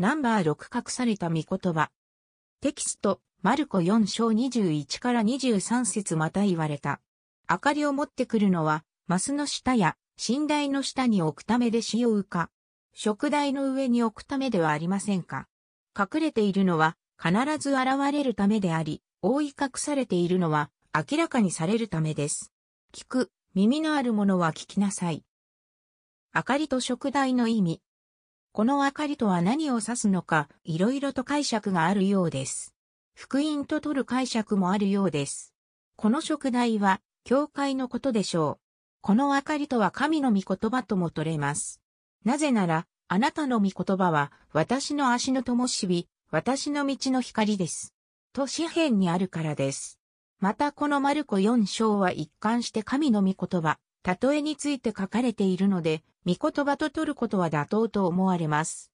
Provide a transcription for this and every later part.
ナンバー6隠された御言葉。テキスト、マルコ4章21から23節また言われた。明かりを持ってくるのは、マスの下や、寝台の下に置くためでしようか。食台の上に置くためではありませんか。隠れているのは、必ず現れるためであり、覆い隠されているのは、明らかにされるためです。聞く、耳のあるものは聞きなさい。明かりと食台の意味。この明かりとは何を指すのか、いろいろと解釈があるようです。福音と取る解釈もあるようです。この食台は、教会のことでしょう。この明かりとは神の御言葉とも取れます。なぜなら、あなたの御言葉は、私の足の灯火、私の道の光です。と詩篇にあるからです。またこのマルコ4章は一貫して神の御言葉、例えについて書かれているので、御言葉と取ることは妥当と思われます。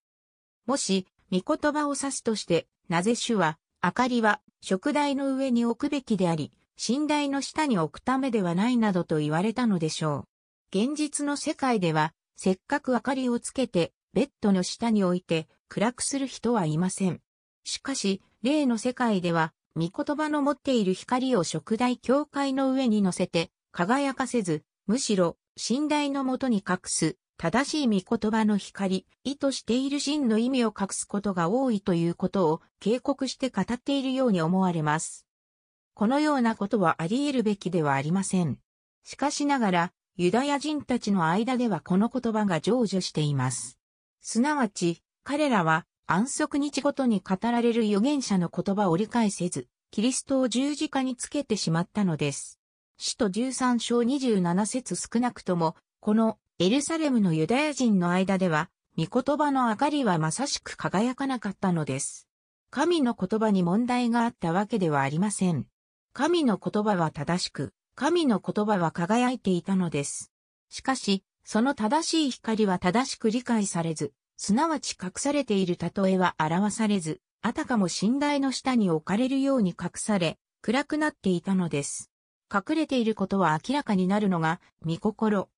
もし、御言葉を指すとして、なぜ主は、明かりは、食台の上に置くべきであり、寝台の下に置くためではないなどと言われたのでしょう。現実の世界では、せっかく明かりをつけて、ベッドの下に置いて、暗くする人はいません。しかし、例の世界では、御言葉の持っている光を食台教会の上に乗せて、輝かせず、むしろ、寝台のもとに隠す、正しい御言葉の光、意図している真の意味を隠すことが多いということを警告して語っているように思われます。このようなことはあり得るべきではありません。しかしながら、ユダヤ人たちの間ではこの言葉が成就しています。すなわち、彼らは安息日ごとに語られる預言者の言葉を理解せず、キリストを十字架につけてしまったのです。使徒13章27節少なくとも、このエルサレムのユダヤ人の間では、御言葉の明かりはまさしく輝かなかったのです。神の言葉に問題があったわけではありません。神の言葉は正しく、神の言葉は輝いていたのです。しかし、その正しい光は正しく理解されず、すなわち隠されている例えは表されず、あたかも寝台の下に置かれるように隠され、暗くなっていたのです。隠れていることは明らかになるのが、見心。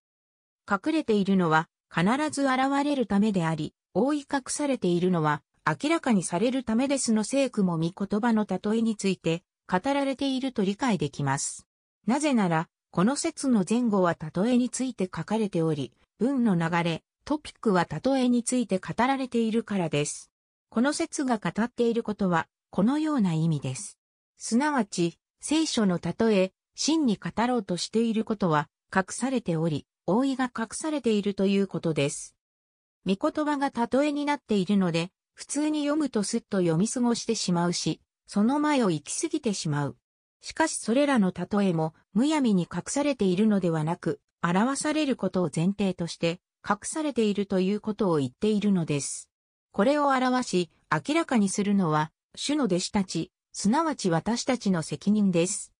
隠れているのは、必ず現れるためであり、覆い隠されているのは、明らかにされるためですの聖句も御言葉の例えについて、語られていると理解できます。なぜなら、この説の前後は例えについて書かれており、文の流れ、トピックは例えについて語られているからです。この説が語っていることは、このような意味です。すなわち、聖書の例え、真に語ろうとしていることは、隠されており、覆いが隠されているということです。御言葉が例えになっているので、普通に読むとすっと読み過ごしてしまうし、その前を行き過ぎてしまう。しかしそれらの例えもむやみに隠されているのではなく、表されることを前提として隠されているということを言っているのです。これを表し、明らかにするのは、主の弟子たち、すなわち私たちの責任です。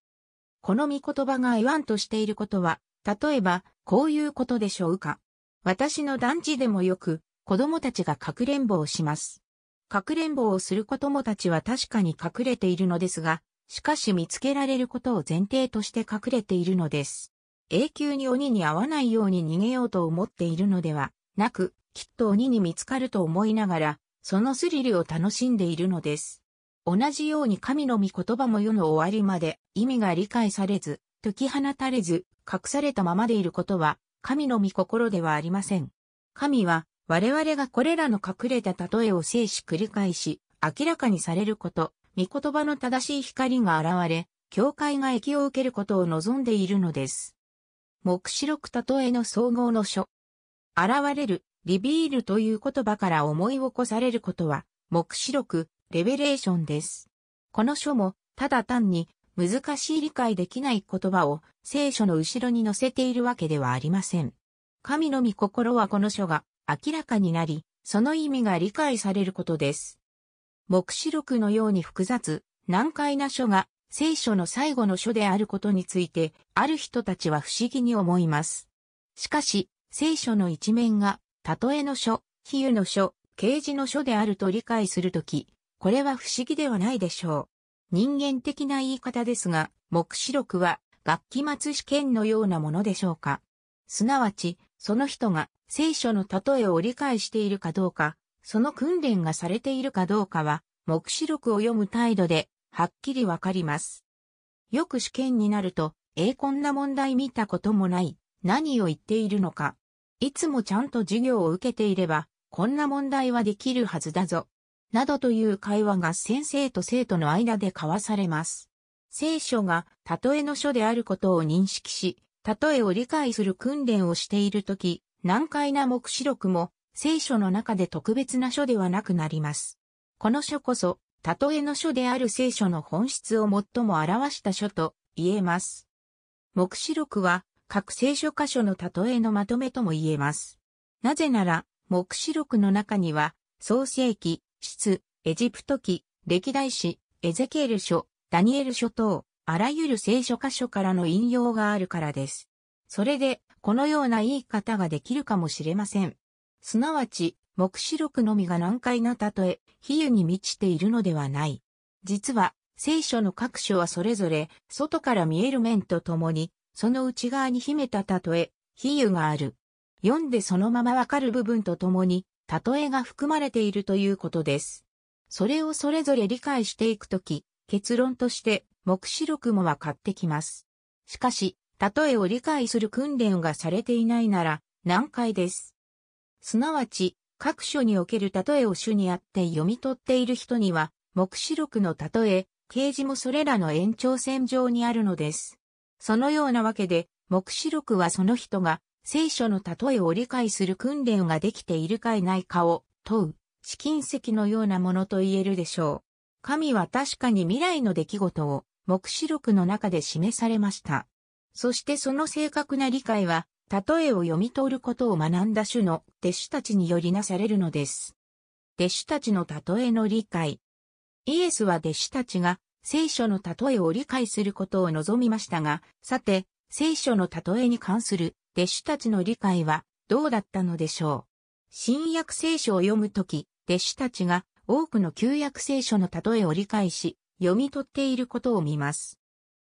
この御言葉が言わんとしていることは、例えば、こういうことでしょうか。私の団地でもよく、子供たちがかくれんぼをします。かくれんぼをする子供たちは確かに隠れているのですが、しかし見つけられることを前提として隠れているのです。永久に鬼に会わないように逃げようと思っているのではなく、きっと鬼に見つかると思いながら、そのスリルを楽しんでいるのです。同じように神の御言葉も世の終わりまで意味が理解されず、解き放たれず、隠されたままでいることは、神の御心ではありません。神は、我々がこれらの隠れた例えを静止繰り返し、明らかにされること、御言葉の正しい光が現れ、教会が益を受けることを望んでいるのです。目視録例えの総合の書。現れる、リビールという言葉から思い起こされることは、目視録、レベレーションです。この書も、ただ単に、難しい理解できない言葉を聖書の後ろに載せているわけではありません。神の御心はこの書が明らかになり、その意味が理解されることです。目視録のように複雑、難解な書が聖書の最後の書であることについて、ある人たちは不思議に思います。しかし、聖書の一面が、例えの書、比喩の書、啓示の書であると理解するとき、これは不思議ではないでしょう。人間的な言い方ですが、目視録は学期末試験のようなものでしょうか。すなわち、その人が聖書の例えを理解しているかどうか、その訓練がされているかどうかは、目視録を読む態度で、はっきりわかります。よく試験になると、えー、こんな問題見たこともない、何を言っているのか。いつもちゃんと授業を受けていれば、こんな問題はできるはずだぞ。などという会話が先生と生徒の間で交わされます。聖書が例えの書であることを認識し、例えを理解する訓練をしているとき、難解な目視録も聖書の中で特別な書ではなくなります。この書こそ、例えの書である聖書の本質を最も表した書と言えます。目視録は各聖書箇所の例えのまとめとも言えます。なぜなら、目視録の中には、創世記、出、エジプト記、歴代史、エゼケール書、ダニエル書等、あらゆる聖書箇所からの引用があるからです。それで、このような言い方ができるかもしれません。すなわち、目視録のみが難解な例え、比喩に満ちているのではない。実は、聖書の各書はそれぞれ、外から見える面とともに、その内側に秘めた例え、比喩がある。読んでそのままわかる部分とともに、例えが含まれているということです。それをそれぞれ理解していくとき、結論として目視録もわかってきます。しかし、例えを理解する訓練がされていないなら難解です。すなわち、各所における例えを主にあって読み取っている人には、目視録の例え、掲示もそれらの延長線上にあるのです。そのようなわけで、目視録はその人が聖書の例えを理解する訓練ができているかいないかを問う、試金石のようなものと言えるでしょう。神は確かに未来の出来事を目視録の中で示されました。そしてその正確な理解は、例えを読み取ることを学んだ種の弟子たちによりなされるのです。弟子たちの例えの理解。イエスは弟子たちが聖書の例えを理解することを望みましたが、さて、聖書の例えに関する弟子たちの理解はどうだったのでしょう。新約聖書を読むとき、弟子たちが多くの旧約聖書の例えを理解し、読み取っていることを見ます。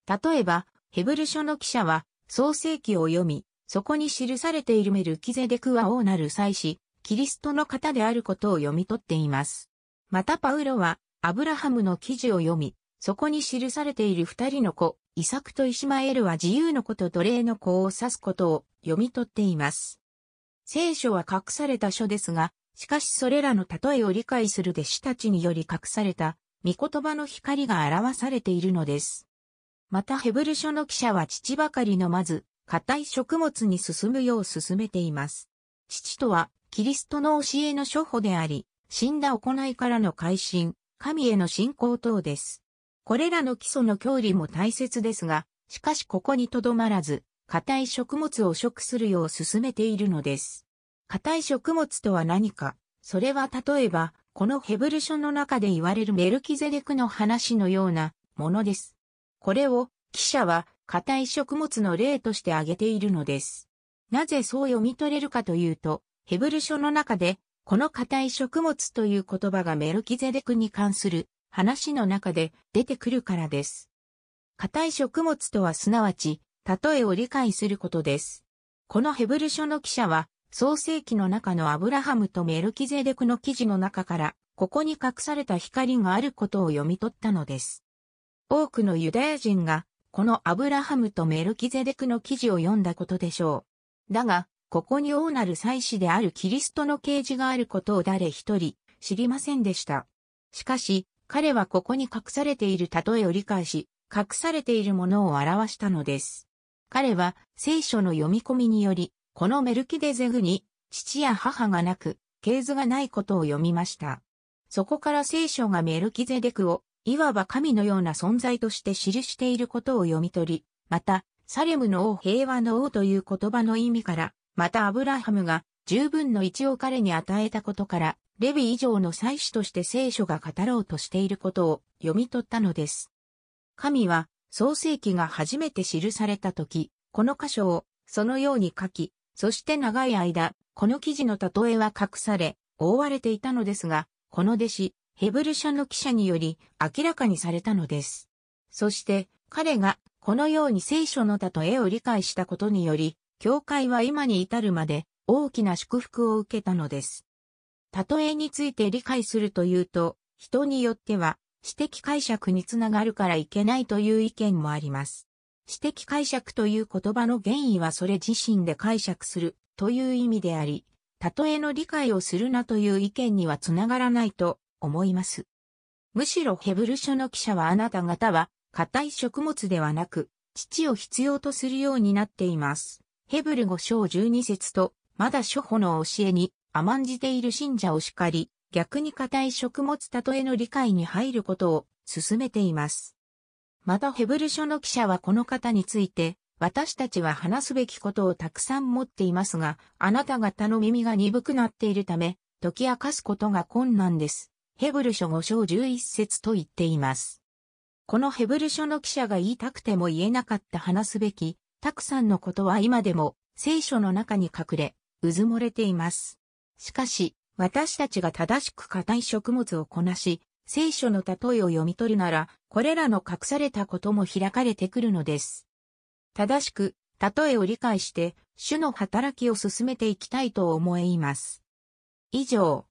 例えば、ヘブル書の記者は創世記を読み、そこに記されているメルキゼデクは王なる祭司、キリストの方であることを読み取っています。またパウロは、アブラハムの記事を読み、そこに記されている二人の子、イサクとイシマエルは自由の子と奴隷の子を指すことを読み取っています。聖書は隠された書ですが、しかしそれらの例えを理解する弟子たちにより隠された御言葉の光が表されているのです。またヘブル書の記者は父ばかりのまず、硬い食物に進むよう進めています。父とは、キリストの教えの諸歩であり、死んだ行いからの改心、神への信仰等です。これらの基礎の教理も大切ですが、しかしここにとどまらず、硬い食物を食するよう進めているのです。硬い食物とは何か、それは例えば、このヘブル書の中で言われるメルキゼデクの話のようなものです。これを記者は硬い食物の例として挙げているのです。なぜそう読み取れるかというと、ヘブル書の中でこの硬い食物という言葉がメルキゼデクに関する話の中で出てくるからです。硬い食物とはすなわち、例えを理解することです。このヘブル書の記者は、創世記の中のアブラハムとメルキゼデクの記事の中から、ここに隠された光があることを読み取ったのです。多くのユダヤ人が、このアブラハムとメルキゼデクの記事を読んだことでしょう。だが、ここに王なる祭司であるキリストの啓示があることを誰一人知りませんでした。しかし、彼はここに隠されている例えを理解し、隠されているものを表したのです。彼は聖書の読み込みにより、このメルキデゼグに父や母がなく、系図がないことを読みました。そこから聖書がメルキゼデクを、いわば神のような存在として記していることを読み取り、また、サレムの王平和の王という言葉の意味から、またアブラハムが十分の一を彼に与えたことから、レビ以上の祭司として聖書が語ろうとしていることを読み取ったのです。神は創世記が初めて記された時、この箇所をそのように書き、そして長い間、この記事の例えは隠され、覆われていたのですが、この弟子、ヘブル書の記者により明らかにされたのです。そして、彼がこのように聖書の例えを理解したことにより、教会は今に至るまで大きな祝福を受けたのです。例えについて理解するというと、人によっては、私的解釈につながるからいけないという意見もあります。私的解釈という言葉の原意はそれ自身で解釈するという意味であり、例えの理解をするなという意見にはつながらないと思います。むしろヘブル書の記者はあなた方は硬い食物ではなく、父を必要とするようになっています。ヘブル5章12節と、まだ諸法の教えに甘んじている信者を叱り、逆に硬い食物例えの理解に入ることを進めています。またヘブル書の記者はこの方について、私たちは話すべきことをたくさん持っていますが、あなた方の耳が鈍くなっているため、解き明かすことが困難です。ヘブル書5章11節と言っています。このヘブル書の記者が言いたくても言えなかった話すべき、たくさんのことは今でも聖書の中に隠れ、うずもれています。しかし、私たちが正しく固い食物をこなし、聖書の例えを読み取るなら、これらの隠されたことも開かれてくるのです。正しく、例えを理解して、主の働きを進めていきたいと思います。以上、